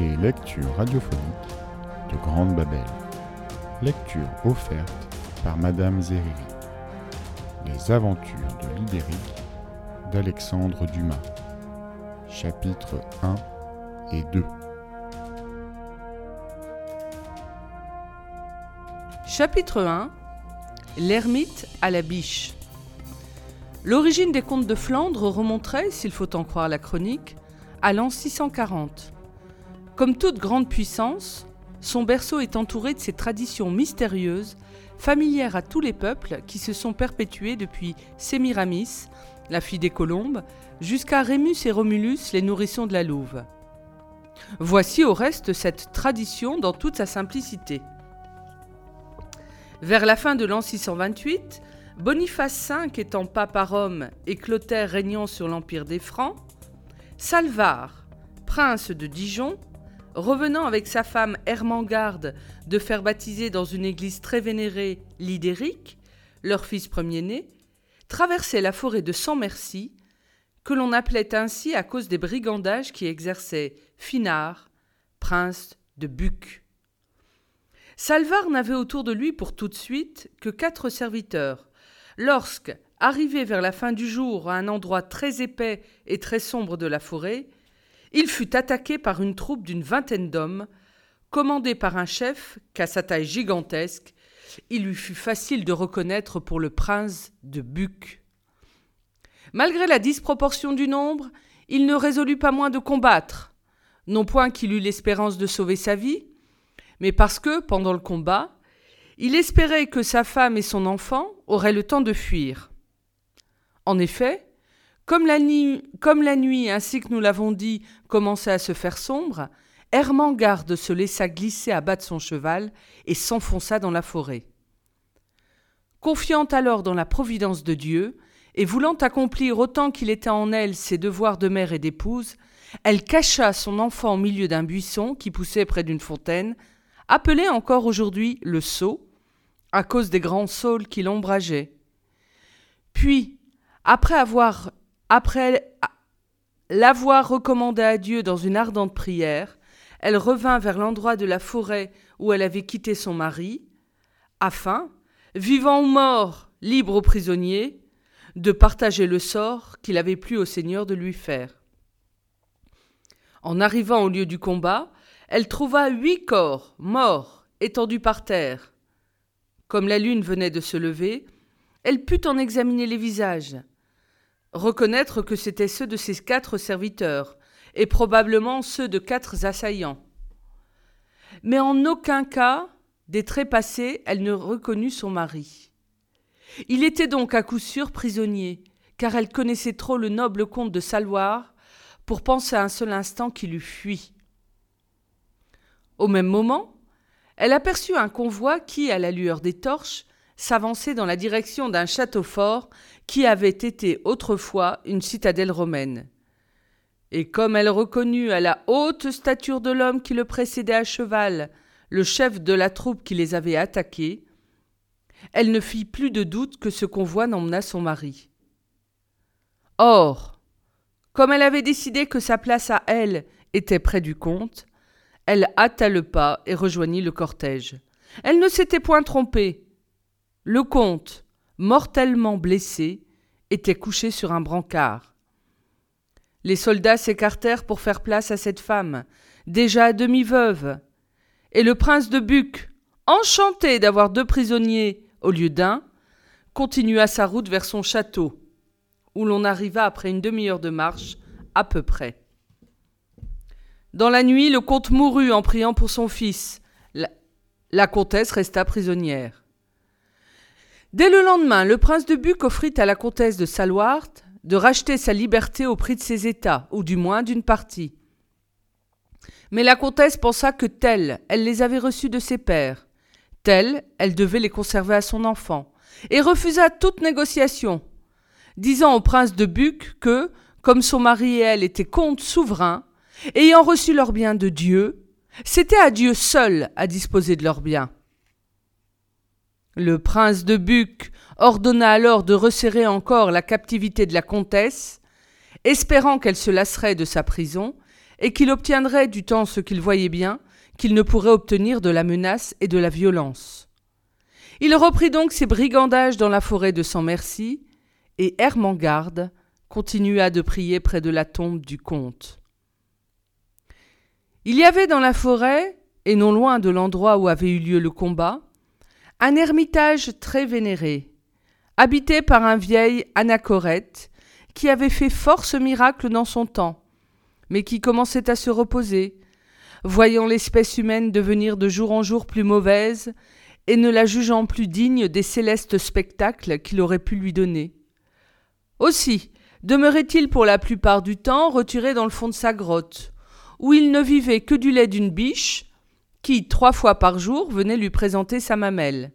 et lecture radiophonique de Grande Babel. Lecture offerte par Madame Zeriri. Les aventures de l'Ibérique d'Alexandre Dumas. Chapitres 1 et 2. Chapitre 1 L'ermite à la biche. L'origine des contes de Flandre remonterait, s'il faut en croire la chronique, à l'an 640. Comme toute grande puissance, son berceau est entouré de ces traditions mystérieuses, familières à tous les peuples qui se sont perpétués depuis Sémiramis, la fille des colombes, jusqu'à Rémus et Romulus, les nourrissons de la Louve. Voici au reste cette tradition dans toute sa simplicité. Vers la fin de l'an 628, Boniface V étant pape à Rome et Clotaire régnant sur l'empire des Francs, Salvar, prince de Dijon, revenant avec sa femme Hermangarde de faire baptiser dans une église très vénérée Lidéric, leur fils premier-né, traversait la forêt de Sans-Merci, que l'on appelait ainsi à cause des brigandages qui exerçait Finard, prince de Buc. Salvar n'avait autour de lui pour tout de suite que quatre serviteurs. Lorsque, arrivé vers la fin du jour à un endroit très épais et très sombre de la forêt, il fut attaqué par une troupe d'une vingtaine d'hommes, commandée par un chef qu'à sa taille gigantesque, il lui fut facile de reconnaître pour le prince de Buc. Malgré la disproportion du nombre, il ne résolut pas moins de combattre, non point qu'il eût l'espérance de sauver sa vie, mais parce que, pendant le combat, il espérait que sa femme et son enfant auraient le temps de fuir. En effet, comme la, nuit, ainsi que nous l'avons dit, commençait à se faire sombre, Hermangarde se laissa glisser à bas de son cheval et s'enfonça dans la forêt. Confiant alors dans la providence de Dieu, et voulant accomplir autant qu'il était en elle ses devoirs de mère et d'épouse, elle cacha son enfant au milieu d'un buisson qui poussait près d'une fontaine, appelé encore aujourd'hui le Sceau, à cause des grands saules qui l'ombrageaient. Puis, après avoir après l'avoir recommandé à Dieu dans une ardente prière, elle revint vers l'endroit de la forêt où elle avait quitté son mari, afin, vivant ou mort, libre aux prisonniers, de partager le sort qu'il avait plu au Seigneur de lui faire. En arrivant au lieu du combat, elle trouva huit corps morts étendus par terre. Comme la lune venait de se lever, elle put en examiner les visages, reconnaître que c'étaient ceux de ses quatre serviteurs, et probablement ceux de quatre assaillants. Mais en aucun cas, des traits passés, elle ne reconnut son mari. Il était donc à coup sûr prisonnier, car elle connaissait trop le noble comte de Saloir pour penser un seul instant qu'il eût fui. Au même moment, elle aperçut un convoi qui, à la lueur des torches, s'avançait dans la direction d'un château fort qui avait été autrefois une citadelle romaine. Et comme elle reconnut à la haute stature de l'homme qui le précédait à cheval le chef de la troupe qui les avait attaqués, elle ne fit plus de doute que ce convoi n'emmena son mari. Or, comme elle avait décidé que sa place à elle était près du comte, elle hâta le pas et rejoignit le cortège. Elle ne s'était point trompée. Le comte, mortellement blessé, était couché sur un brancard. Les soldats s'écartèrent pour faire place à cette femme, déjà à demi-veuve, et le prince de Buc, enchanté d'avoir deux prisonniers au lieu d'un, continua sa route vers son château, où l'on arriva après une demi-heure de marche, à peu près. Dans la nuit, le comte mourut en priant pour son fils. La, la comtesse resta prisonnière. Dès le lendemain, le prince de Buc offrit à la comtesse de Salouart de racheter sa liberté au prix de ses états, ou du moins d'une partie. Mais la comtesse pensa que telle, elle les avait reçus de ses pères, telle, elle devait les conserver à son enfant, et refusa toute négociation, disant au prince de Buc que, comme son mari et elle étaient comtes souverains, Ayant reçu leurs biens de Dieu, c'était à Dieu seul à disposer de leurs biens. Le prince de Buc ordonna alors de resserrer encore la captivité de la comtesse, espérant qu'elle se lasserait de sa prison, et qu'il obtiendrait du temps ce qu'il voyait bien qu'il ne pourrait obtenir de la menace et de la violence. Il reprit donc ses brigandages dans la forêt de Sans Merci, et Hermangarde continua de prier près de la tombe du comte. Il y avait dans la forêt, et non loin de l'endroit où avait eu lieu le combat, un ermitage très vénéré, habité par un vieil anachorète qui avait fait force miracle dans son temps, mais qui commençait à se reposer, voyant l'espèce humaine devenir de jour en jour plus mauvaise et ne la jugeant plus digne des célestes spectacles qu'il aurait pu lui donner. Aussi demeurait-il pour la plupart du temps retiré dans le fond de sa grotte, où il ne vivait que du lait d'une biche, qui, trois fois par jour, venait lui présenter sa mamelle.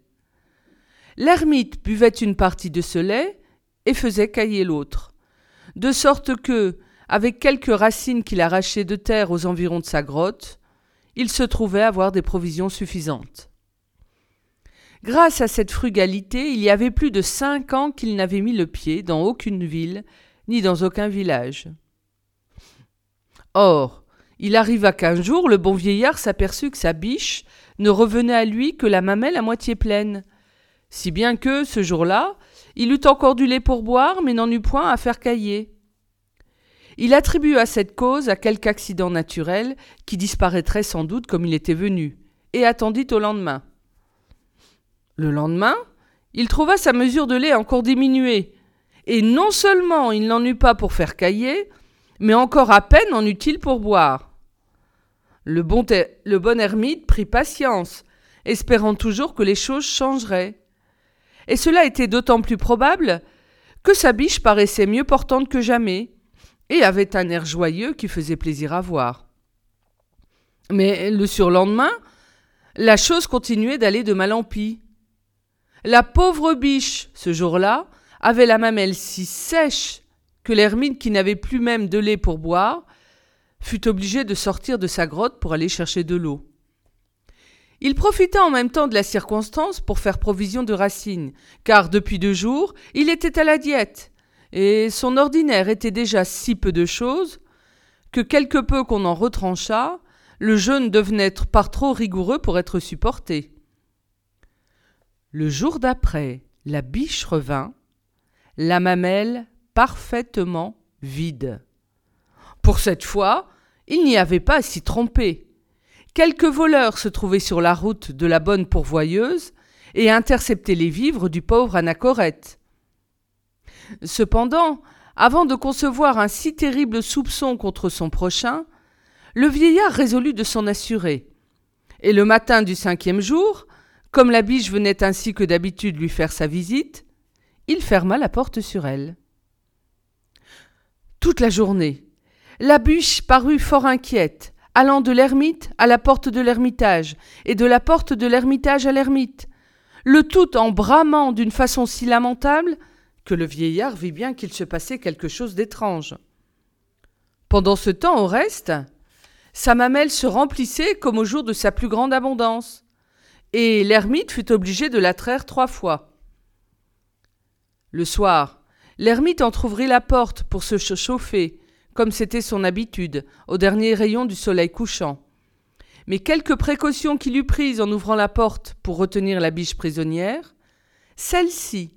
L'ermite buvait une partie de ce lait et faisait cailler l'autre, de sorte que, avec quelques racines qu'il arrachait de terre aux environs de sa grotte, il se trouvait avoir des provisions suffisantes. Grâce à cette frugalité, il y avait plus de cinq ans qu'il n'avait mis le pied dans aucune ville, ni dans aucun village. Or, il arriva qu'un jour le bon vieillard s'aperçut que sa biche ne revenait à lui que la mamelle à moitié pleine, si bien que, ce jour-là, il eut encore du lait pour boire, mais n'en eut point à faire cailler. Il attribua cette cause à quelque accident naturel qui disparaîtrait sans doute comme il était venu, et attendit au lendemain. Le lendemain, il trouva sa mesure de lait encore diminuée, et non seulement il n'en eut pas pour faire cailler, mais encore à peine en eut-il pour boire. Le bon, ermite prit patience, espérant toujours que les choses changeraient. Et cela était d'autant plus probable que sa biche paraissait mieux portante que jamais, et avait un air joyeux qui faisait plaisir à voir. Mais le surlendemain, la chose continuait d'aller de mal en pis. La pauvre biche, ce jour-là, avait la mamelle si sèche que l'ermite, qui n'avait plus même de lait pour boire, fut obligé de sortir de sa grotte pour aller chercher de l'eau. Il profita en même temps de la circonstance pour faire provision de racines, car depuis deux jours il était à la diète, et son ordinaire était déjà si peu de choses que quelque peu qu'on en retranchât, le jeûne devenait par trop rigoureux pour être supporté. Le jour d'après, la biche revint, la mamelle parfaitement vide. Pour cette fois, il n'y avait pas à s'y tromper. Quelques voleurs se trouvaient sur la route de la bonne pourvoyeuse et interceptaient les vivres du pauvre anachorète. Cependant, avant de concevoir un si terrible soupçon contre son prochain, le vieillard résolut de s'en assurer. Et le matin du cinquième jour, comme la biche venait ainsi que d'habitude lui faire sa visite, il ferma la porte sur elle. Toute la journée, la biche parut fort inquiète, allant de l'ermite à la porte de l'ermitage, et de la porte de l'ermitage à l'ermite, le tout en bramant d'une façon si lamentable que le vieillard vit bien qu'il se passait quelque chose d'étrange. Pendant ce temps, au reste, sa mamelle se remplissait comme au jour de sa plus grande abondance, et l'ermite fut obligé de la traire trois fois. Le soir, l'ermite entr'ouvrit la porte pour se chauffer, comme c'était son habitude, au dernier rayon du soleil couchant. Mais quelques précautions qu'il eut prises en ouvrant la porte pour retenir la biche prisonnière, celle-ci,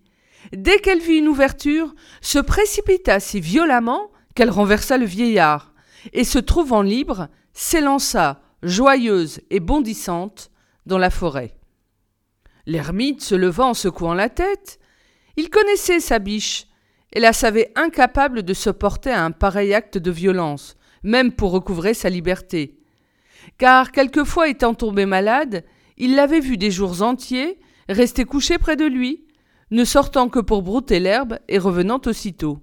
dès qu'elle vit une ouverture, se précipita si violemment qu'elle renversa le vieillard, et se trouvant libre, s'élança, joyeuse et bondissante, dans la forêt. L'ermite se leva en secouant la tête. Il connaissait sa biche, et la savait incapable de se porter à un pareil acte de violence, même pour recouvrer sa liberté. Car quelquefois étant tombé malade, il l'avait vue des jours entiers, rester couché près de lui, ne sortant que pour brouter l'herbe et revenant aussitôt.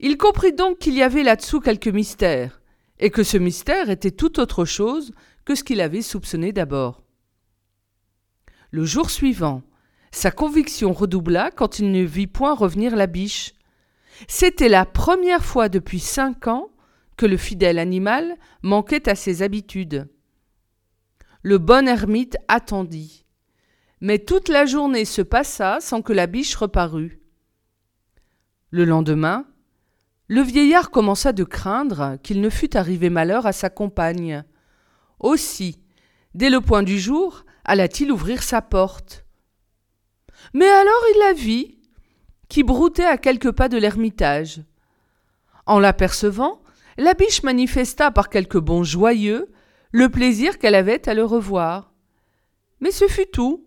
Il comprit donc qu'il y avait là-dessous quelque mystère, et que ce mystère était tout autre chose que ce qu'il avait soupçonné d'abord. Le jour suivant, sa conviction redoubla quand il ne vit point revenir la biche. C'était la première fois depuis cinq ans que le fidèle animal manquait à ses habitudes. Le bon ermite attendit. Mais toute la journée se passa sans que la biche reparût. Le lendemain, le vieillard commença de craindre qu'il ne fût arrivé malheur à sa compagne. Aussi, dès le point du jour, alla-t-il ouvrir sa porte. Mais alors il la vit, qui broutait à quelques pas de l'ermitage. En l'apercevant, la biche manifesta par quelques bonds joyeux le plaisir qu'elle avait à le revoir. Mais ce fut tout,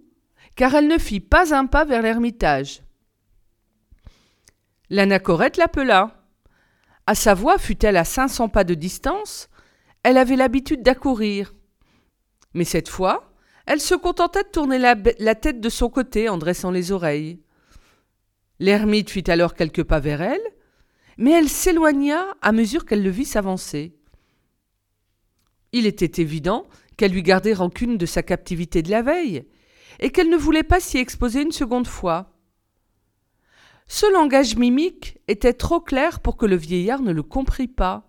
car elle ne fit pas un pas vers l'ermitage. L'anachorète l'appela. À sa voix fût-elle à cinq cents pas de distance, elle avait l'habitude d'accourir. Mais cette fois, elle se contentait de tourner la, la, tête de son côté en dressant les oreilles. L'ermite fit alors quelques pas vers elle, mais elle s'éloigna à mesure qu'elle le vit s'avancer. Il était évident qu'elle lui gardait rancune de sa captivité de la veille, et qu'elle ne voulait pas s'y exposer une seconde fois. Ce langage mimique était trop clair pour que le vieillard ne le comprît pas.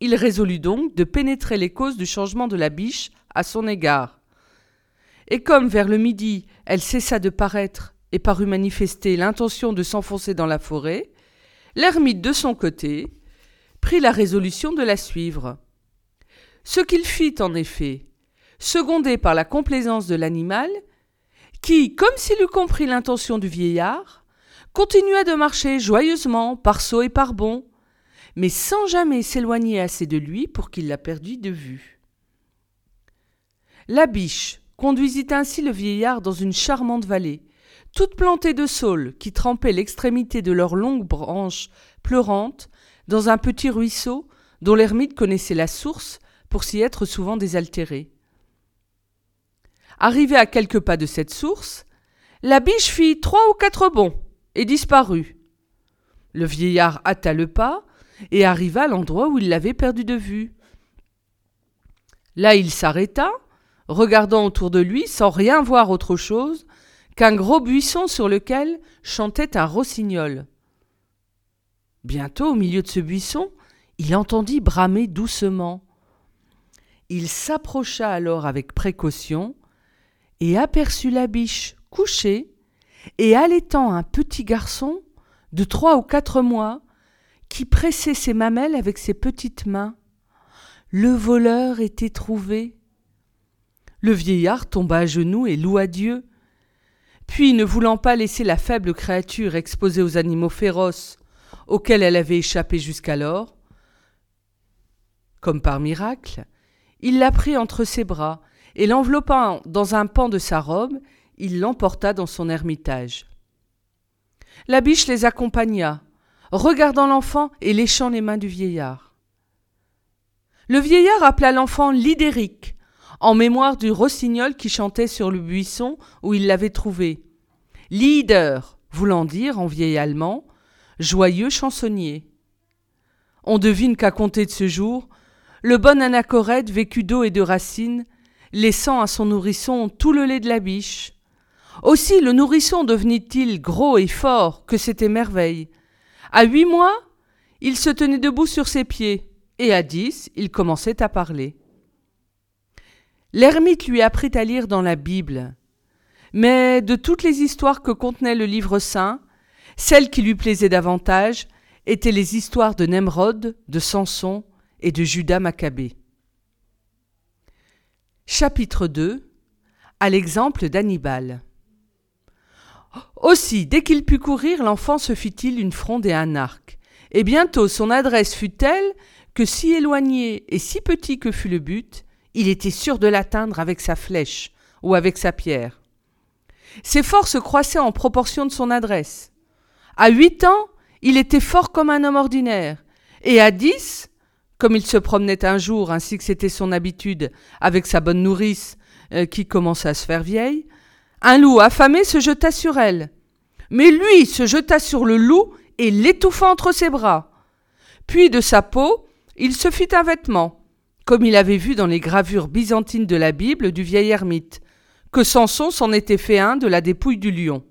Il résolut donc de pénétrer les causes du changement de la biche à son égard. Et comme vers le midi elle cessa de paraître et parut manifester l'intention de s'enfoncer dans la forêt, l'ermite de son côté prit la résolution de la suivre. Ce qu'il fit en effet, secondé par la complaisance de l'animal, qui, comme s'il eût compris l'intention du vieillard, continua de marcher joyeusement par sauts et par bonds, mais sans jamais s'éloigner assez de lui pour qu'il la perdût de vue. La biche conduisit ainsi le vieillard dans une charmante vallée, toute plantée de saules qui trempaient l'extrémité de leurs longues branches pleurantes dans un petit ruisseau dont l'ermite connaissait la source pour s'y être souvent désaltéré. Arrivé à quelques pas de cette source, la biche fit trois ou quatre bonds et disparut. Le vieillard hâta le pas et arriva à l'endroit où il l'avait perdu de vue. Là il s'arrêta, regardant autour de lui sans rien voir autre chose qu'un gros buisson sur lequel chantait un rossignol. Bientôt, au milieu de ce buisson, il entendit bramer doucement. Il s'approcha alors avec précaution et aperçut la biche couchée et allaitant un petit garçon de trois ou quatre mois qui pressait ses mamelles avec ses petites mains. Le voleur était trouvé. Le vieillard tomba à genoux et loua Dieu. Puis, ne voulant pas laisser la faible créature exposée aux animaux féroces auxquels elle avait échappé jusqu'alors, comme par miracle, il la prit entre ses bras et l'enveloppant dans un pan de sa robe, il l'emporta dans son ermitage. La biche les accompagna, regardant l'enfant et léchant les mains du vieillard. Le vieillard appela l'enfant Lidéric, en mémoire du rossignol qui chantait sur le buisson où il l'avait trouvé. Lieder, voulant dire en vieil allemand, joyeux chansonnier. On devine qu'à compter de ce jour, le bon anachorète vécut d'eau et de racines, laissant à son nourrisson tout le lait de la biche, aussi le nourrisson devenait-il gros et fort, que c'était merveille. À huit mois, il se tenait debout sur ses pieds, et à dix, il commençait à parler. L'ermite lui apprit à lire dans la Bible. Mais de toutes les histoires que contenait le livre saint, celle qui lui plaisait davantage étaient les histoires de Nemrod, de Samson et de Judas Maccabée. Chapitre 2 À l'exemple d'Hannibal. Aussi, dès qu'il put courir, l'enfant se fit-il une fronde et un arc. Et bientôt son adresse fut telle que si éloigné et si petit que fût le but, il était sûr de l'atteindre avec sa flèche ou avec sa pierre. Ses forces croissaient en proportion de son adresse. À huit ans, il était fort comme un homme ordinaire, et à dix, comme il se promenait un jour, ainsi que c'était son habitude, avec sa bonne nourrice, euh, qui commençait à se faire vieille, un loup affamé se jeta sur elle. Mais lui se jeta sur le loup et l'étouffa entre ses bras. Puis de sa peau, il se fit un vêtement, comme il avait vu dans les gravures byzantines de la Bible du vieil ermite, que Samson s'en était fait un de la dépouille du lion.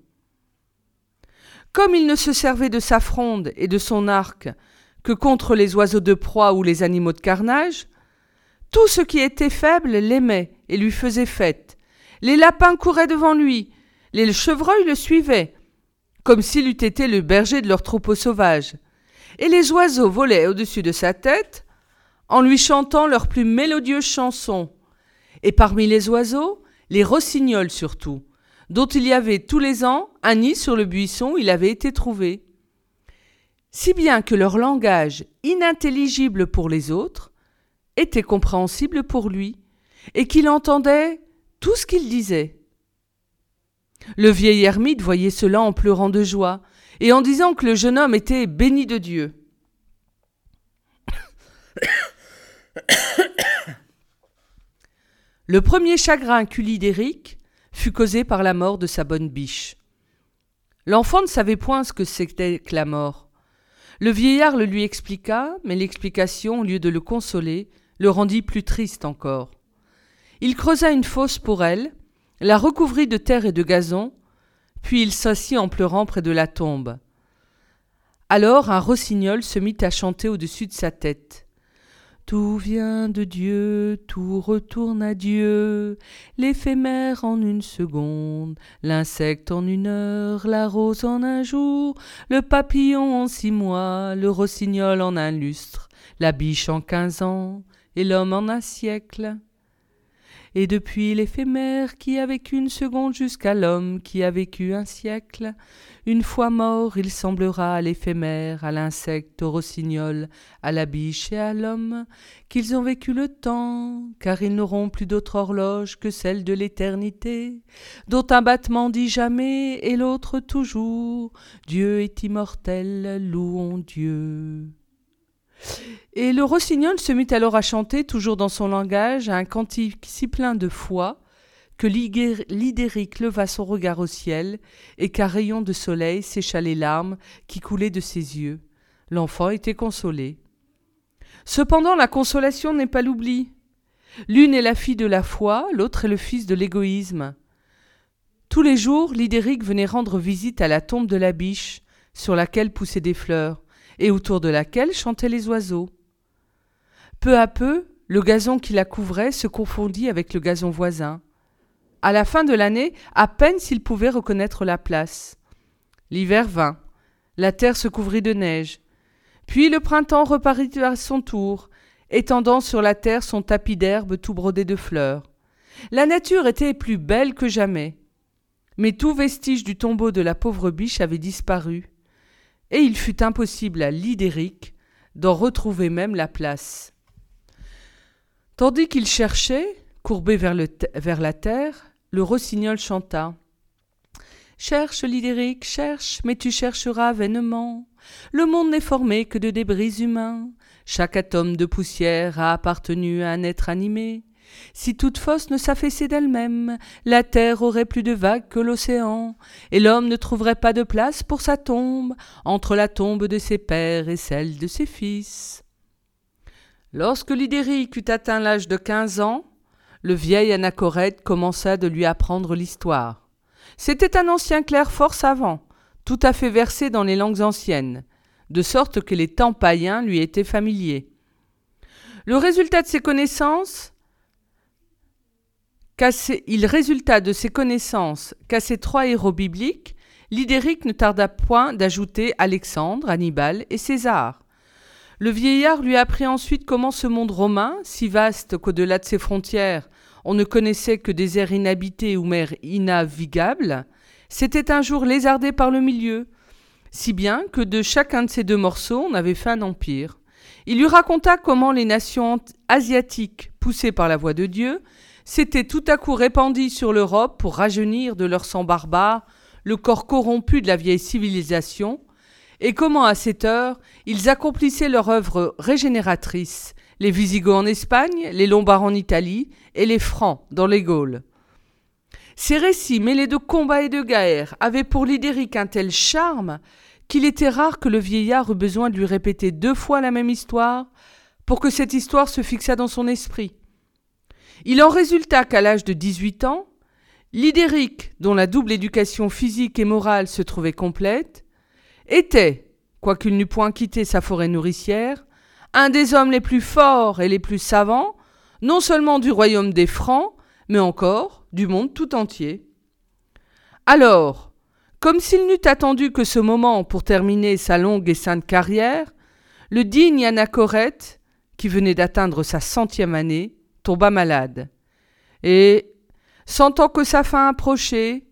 Comme il ne se servait de sa fronde et de son arc que contre les oiseaux de proie ou les animaux de carnage, tout ce qui était faible l'aimait et lui faisait fête, les lapins couraient devant lui, les chevreuils le suivaient, comme s'il eût été le berger de leur troupeau sauvage. et les oiseaux volaient au-dessus de sa tête en lui chantant leurs plus mélodieuses chansons. Et parmi les oiseaux, les rossignols surtout, dont il y avait tous les ans un nid sur le buisson où il avait été trouvé. Si bien que leur langage, inintelligible pour les autres, était compréhensible pour lui, et qu'il entendait tout ce qu'ils disaient. Le vieil ermite voyait cela en pleurant de joie, et en disant que le jeune homme était béni de Dieu. Le premier chagrin qu'eut l'Idéric fut causé par la mort de sa bonne biche. L'enfant ne savait point ce que c'était que la mort. Le vieillard le lui expliqua, mais l'explication, au lieu de le consoler, le rendit plus triste encore. Il creusa une fosse pour elle, la recouvrit de terre et de gazon, puis il s'assit en pleurant près de la tombe. Alors un rossignol se mit à chanter au-dessus de sa tête. Tout vient de Dieu, tout retourne à Dieu, l'éphémère en une seconde, l'insecte en une heure, la rose en un jour, le papillon en six mois, le rossignol en un lustre, la biche en quinze ans, et l'homme en un siècle. Et depuis l'éphémère qui a vécu une seconde jusqu'à l'homme qui a vécu un siècle, une fois mort il semblera à l'éphémère, à l'insecte, au rossignol, à la biche et à l'homme, qu'ils ont vécu le temps, car ils n'auront plus d'autre horloge que celle de l'éternité, dont un battement dit jamais et l'autre toujours, Dieu est immortel, louons Dieu. Et le rossignol se mit alors à chanter, toujours dans son langage, un cantique si plein de foi que l'Idéric leva son regard au ciel et qu'un rayon de soleil sécha les larmes qui coulaient de ses yeux. L'enfant était consolé. Cependant, la consolation n'est pas l'oubli. L'une est la fille de la foi, l'autre est le fils de l'égoïsme. Tous les jours, l'Idéric venait rendre visite à la tombe de la biche, sur laquelle poussaient des fleurs et autour de laquelle chantaient les oiseaux. Peu à peu, le gazon qui la couvrait se confondit avec le gazon voisin. À la fin de l'année, à peine s'il pouvait reconnaître la place. L'hiver vint, la terre se couvrit de neige. Puis le printemps reparut à son tour, étendant sur la terre son tapis d'herbe tout brodé de fleurs. La nature était plus belle que jamais. Mais tout vestige du tombeau de la pauvre biche avait disparu et il fut impossible à Lidéric d'en retrouver même la place. Tandis qu'il cherchait, courbé vers, la terre, le rossignol chanta. Cherche, Lidéric, cherche, mais tu chercheras vainement. Le monde n'est formé que de débris humains. Chaque atome de poussière a appartenu à un être animé. Si toute fosse ne s'affaissait d'elle-même, la terre aurait plus de vagues que l'océan, et l'homme ne trouverait pas de place pour sa tombe entre la tombe de ses pères et celle de ses fils. Lorsque Lidéric eut atteint l'âge de quinze ans, le vieil Anachorète commença de lui apprendre l'histoire. C'était un ancien clerc fort savant, tout à fait versé dans les langues anciennes, de sorte que les temps païens lui étaient familiers. Le résultat de ses connaissances il résulta de ses connaissances qu'à ces trois héros bibliques, Lidéric ne tarda point d'ajouter Alexandre, Hannibal et César. Le vieillard lui apprit ensuite comment ce monde romain, si vaste qu'au-delà de ses frontières on ne connaissait que des airs inhabités ou mers innavigables, s'était un jour lézardé par le milieu, si bien que de chacun de ces deux morceaux on avait fait un empire. Il lui raconta comment les nations asiatiques, poussées par la voix de Dieu, s'étaient tout à coup répandis sur l'Europe pour rajeunir de leur sang barbare le corps corrompu de la vieille civilisation, et comment à cette heure ils accomplissaient leur œuvre régénératrice, les Visigoths en Espagne, les Lombards en Italie et les Francs dans les Gaules. Ces récits mêlés de combats et de guerres avaient pour Lidéric un tel charme qu'il était rare que le vieillard eût besoin de lui répéter deux fois la même histoire pour que cette histoire se fixât dans son esprit. Il en résulta qu'à l'âge de 18 ans, Lidéric, dont la double éducation physique et morale se trouvait complète, était, quoiqu'il n'eût point quitté sa forêt nourricière, un des hommes les plus forts et les plus savants, non seulement du royaume des Francs, mais encore du monde tout entier. Alors, comme s'il n'eût attendu que ce moment pour terminer sa longue et sainte carrière, le digne Anachorète, qui venait d'atteindre sa centième année, tomba malade. Et, sentant que sa fin approchait,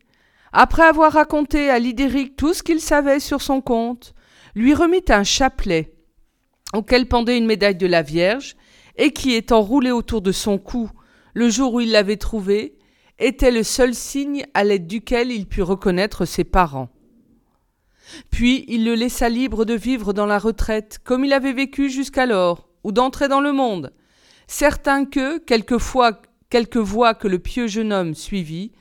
après avoir raconté à Lidéric tout ce qu'il savait sur son compte, lui remit un chapelet auquel pendait une médaille de la Vierge, et qui, étant roulé autour de son cou le jour où il l'avait trouvé, était le seul signe à l'aide duquel il put reconnaître ses parents. Puis il le laissa libre de vivre dans la retraite, comme il avait vécu jusqu'alors, ou d'entrer dans le monde, certain que, quelquefois, quelque voie que le pieux jeune homme suivit,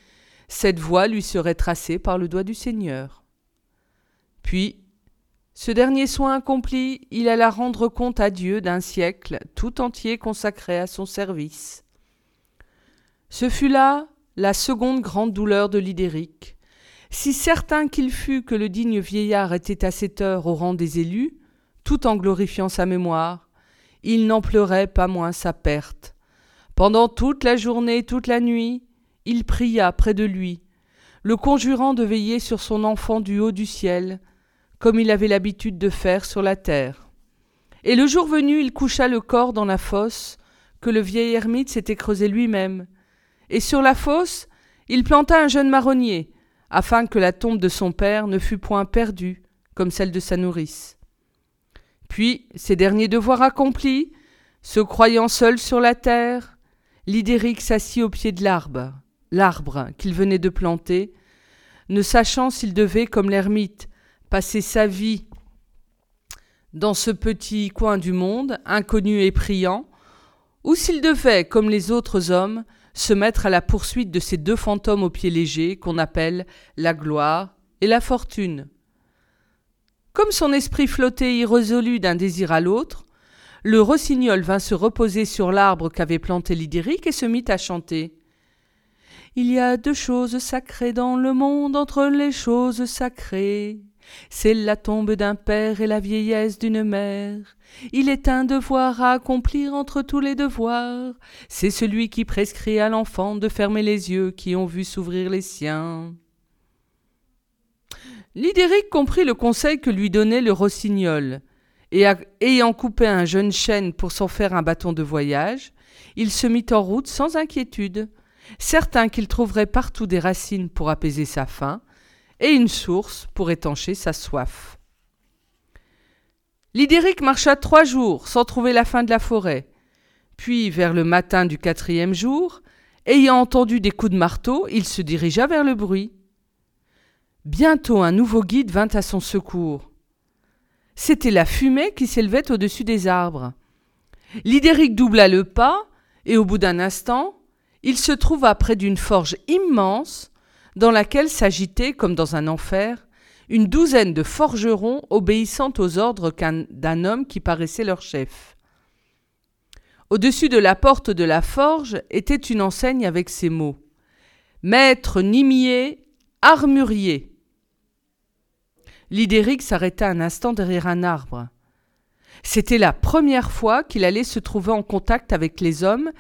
cette voie lui serait tracée par le doigt du Seigneur. Puis, ce dernier soin accompli, il alla rendre compte à Dieu d'un siècle tout entier consacré à son service. Ce fut là la seconde grande douleur de Lidéric. Si certain qu'il fût que le digne vieillard était à cette heure au rang des élus, tout en glorifiant sa mémoire, il n'en pleurait pas moins sa perte. Pendant toute la journée, toute la nuit, il pria près de lui, le conjurant de veiller sur son enfant du haut du ciel, comme il avait l'habitude de faire sur la terre. Et le jour venu, il coucha le corps dans la fosse que le vieil ermite s'était creusé lui-même, et sur la fosse, il planta un jeune marronnier, afin que la tombe de son père ne fût point perdue, comme celle de sa nourrice. Puis, ses derniers devoirs accomplis, se croyant seul sur la terre, Lidéric s'assit au pied de l'arbre, l'arbre qu'il venait de planter, ne sachant s'il devait, comme l'ermite, passer sa vie dans ce petit coin du monde, inconnu et priant, ou s'il devait, comme les autres hommes, se mettre à la poursuite de ces deux fantômes aux pieds légers qu'on appelle la gloire et la fortune. Comme son esprit flottait irrésolu d'un désir à l'autre, le rossignol vint se reposer sur l'arbre qu'avait planté Lydéric et se mit à chanter. Il y a deux choses sacrées dans le monde entre les choses sacrées. C'est la tombe d'un père et la vieillesse d'une mère. Il est un devoir à accomplir entre tous les devoirs. C'est celui qui prescrit à l'enfant de fermer les yeux qui ont vu s'ouvrir les siens. Lidéric comprit le conseil que lui donnait le rossignol, et ayant coupé un jeune chêne pour s'en faire un bâton de voyage, il se mit en route sans inquiétude, certain qu'il trouverait partout des racines pour apaiser sa faim, et une source pour étancher sa soif. Lidéric marcha trois jours sans trouver la fin de la forêt. Puis, vers le matin du quatrième jour, ayant entendu des coups de marteau, il se dirigea vers le bruit. Bientôt un nouveau guide vint à son secours. C'était la fumée qui s'élevait au-dessus des arbres. Lidéric doubla le pas, et au bout d'un instant, il se trouva près d'une forge immense dans laquelle s'agitait, comme dans un enfer, une douzaine de forgerons obéissant aux ordres d'un homme qui paraissait leur chef. Au-dessus de la porte de la forge était une enseigne avec ces mots Maître Nimier, armurier. Lidéric s'arrêta un instant derrière un arbre. C'était la première fois qu'il allait se trouver en contact avec les hommes,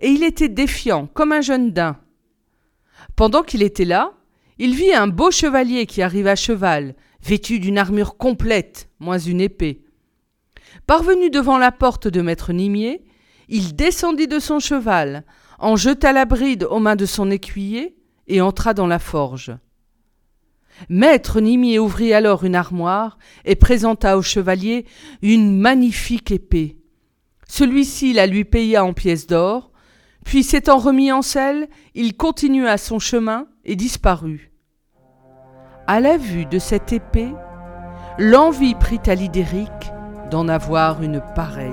et il était défiant, comme un jeune daim. Pendant qu'il était là, il vit un beau chevalier qui arrive à cheval, vêtu d'une armure complète, moins une épée. Parvenu devant la porte de maître Nimier, il descendit de son cheval, en jeta la bride aux mains de son écuyer et entra dans la forge. Maître Nimier ouvrit alors une armoire et présenta au chevalier une magnifique épée. Celui-ci la lui paya en pièces d'or, puis s'étant remis en selle, il continua son chemin et disparut. À la vue de cette épée, l'envie prit à Lidéric d'en avoir une pareille.